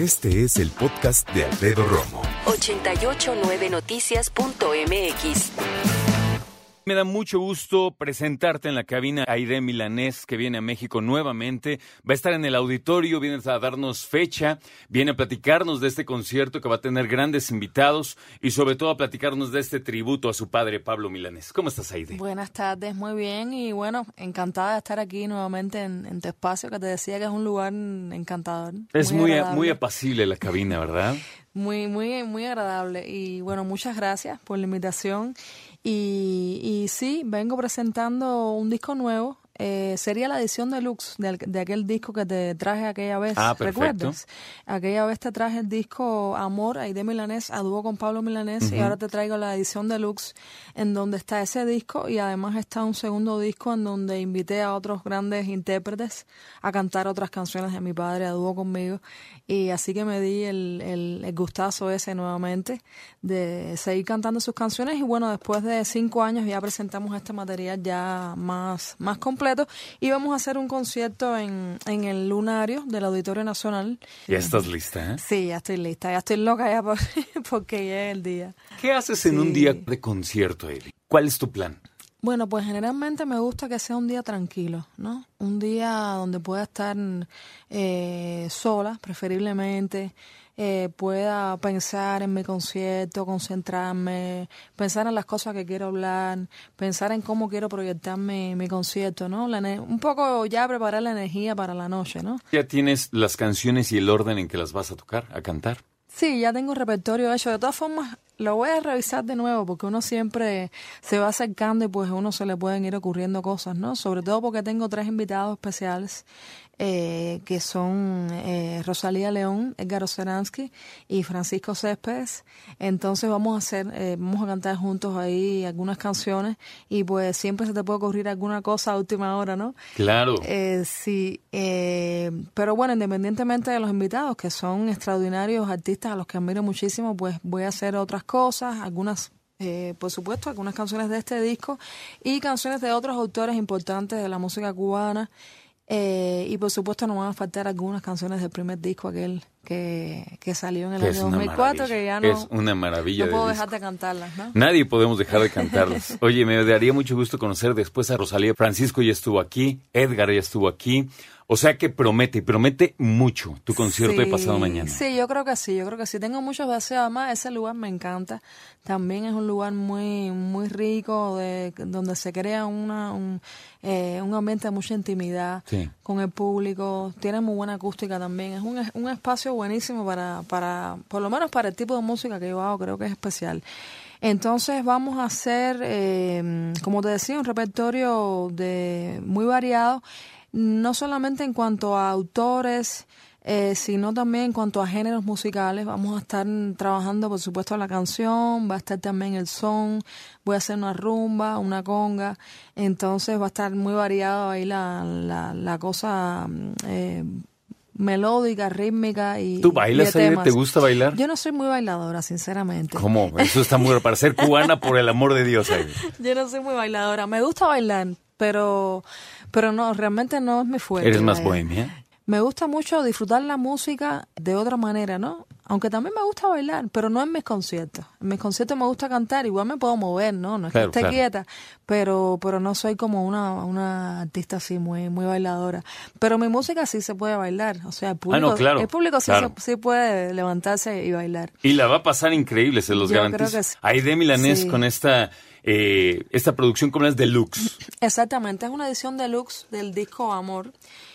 Este es el podcast de Alfredo Romo. 889noticias.mx. Me da mucho gusto presentarte en la cabina Aide Milanés, que viene a México nuevamente. Va a estar en el auditorio, viene a darnos fecha, viene a platicarnos de este concierto que va a tener grandes invitados y sobre todo a platicarnos de este tributo a su padre Pablo Milanés. ¿Cómo estás, Aide? Buenas tardes, muy bien y bueno, encantada de estar aquí nuevamente en, tu espacio, que te decía que es un lugar encantador. Es muy, muy, muy apacible la cabina, ¿verdad? Muy, muy, muy agradable. Y bueno, muchas gracias por la invitación. Y sí, vengo presentando un disco nuevo eh, sería la edición deluxe de, de, aquel disco que te traje aquella vez. Ah, ¿Recuerdas? Aquella vez te traje el disco Amor, de Milanés, a dúo con Pablo Milanés, y ahora te traigo la edición deluxe en donde está ese disco y además está un segundo disco en donde invité a otros grandes intérpretes a cantar otras canciones de mi padre a dúo conmigo. Y así que me di el, el, el gustazo ese nuevamente de seguir cantando sus canciones y bueno, después de cinco años ya presentamos este material ya más, más completo y vamos a hacer un concierto en, en el Lunario del Auditorio Nacional. ¿Ya estás lista? Eh? Sí, ya estoy lista, ya estoy loca ya porque ya es el día. ¿Qué haces en un día de concierto, Eli? ¿Cuál es tu plan? Bueno, pues generalmente me gusta que sea un día tranquilo, ¿no? Un día donde pueda estar eh, sola, preferiblemente, eh, pueda pensar en mi concierto, concentrarme, pensar en las cosas que quiero hablar, pensar en cómo quiero proyectarme mi concierto, ¿no? un poco ya preparar la energía para la noche, ¿no? ¿Ya tienes las canciones y el orden en que las vas a tocar, a cantar? Sí, ya tengo repertorio hecho. De todas formas, lo voy a revisar de nuevo porque uno siempre se va acercando y pues a uno se le pueden ir ocurriendo cosas, ¿no? Sobre todo porque tengo tres invitados especiales eh, que son eh, Rosalía León, Edgar Oceransky y Francisco Céspedes. Entonces vamos a hacer, eh, vamos a cantar juntos ahí algunas canciones y pues siempre se te puede ocurrir alguna cosa a última hora, ¿no? Claro. sí, pero bueno, independientemente de los invitados, que son extraordinarios artistas a los que admiro muchísimo, pues voy a hacer otras cosas, algunas por supuesto, algunas canciones de este disco y canciones de otros autores importantes de la música cubana eh, y por supuesto no van a faltar algunas canciones del primer disco, aquel que, que salió en el año 2004, que ya no, es una maravilla no puedo dejar de cantarlas. ¿no? Nadie podemos dejar de cantarlas. Oye, me daría mucho gusto conocer después a Rosalía. Francisco ya estuvo aquí, Edgar ya estuvo aquí. O sea que promete, promete mucho tu concierto de pasado mañana. Sí, yo creo que sí, yo creo que sí. Tengo muchos deseos, además ese lugar me encanta. También es un lugar muy muy rico, de, donde se crea una, un, eh, un ambiente de mucha intimidad con el público. Tiene muy buena acústica también. Es un, un espacio buenísimo para, para, por lo menos para el tipo de música que yo hago, creo que es especial. Entonces vamos a hacer, eh, como te decía, un repertorio de muy variado no solamente en cuanto a autores, eh, sino también en cuanto a géneros musicales. Vamos a estar trabajando, por supuesto, la canción, va a estar también el son, voy a hacer una rumba, una conga, entonces va a estar muy variado ahí la, la, la cosa. Eh, melódica, rítmica y. ¿Tú bailas, ahí? ¿Te gusta bailar? Yo no soy muy bailadora, sinceramente. ¿Cómo? Eso está muy para ser cubana, por el amor de Dios. Ahí. Yo no soy muy bailadora. Me gusta bailar, pero pero no, realmente no es mi fuerte. ¿Eres más bohemia? Me gusta mucho disfrutar la música de otra manera, ¿no? Aunque también me gusta bailar, pero no en mis conciertos. En mis conciertos me gusta cantar, igual me puedo mover, ¿no? No es que esté quieta, pero, pero no soy como una, una artista así muy, muy bailadora. Pero mi música sí se puede bailar, o sea, el ah, público, el público sí, sí, puede levantarse y bailar. Y la va a pasar increíble, se los garantizo. Sí. Hay de Milanés con esta eh, esta producción como es deluxe. Exactamente, es una edición deluxe del disco Amor.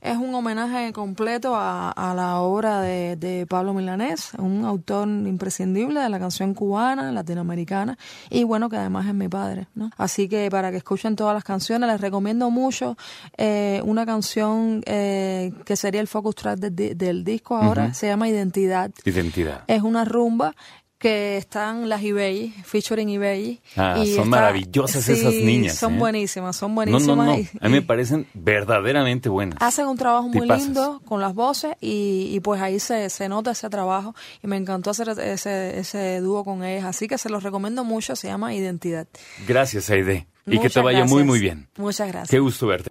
Es un homenaje completo a, la obra de, Pablo Milanés, un autor imprescindible de la canción cubana, latinoamericana, y bueno, que además es mi padre. ¿no? Así que para que escuchen todas las canciones, les recomiendo mucho eh, una canción eh, que sería el focus track del disco ahora, se llama Identidad. Identidad. Es una rumba que están las eBay, featuring eBay. Ah, son maravillosas esas niñas. Son ¿eh? buenísimas, son buenísimas. No, no, no. A mí me parecen verdaderamente buenas. Hacen un trabajo muy lindo con las voces y, y pues ahí se, se, nota ese trabajo y me encantó hacer ese, ese dúo con ellas. Así que se los recomiendo mucho, se llama Identidad. Gracias, Aide. Y que te vaya muy, muy bien. Muchas gracias. Qué gusto verte.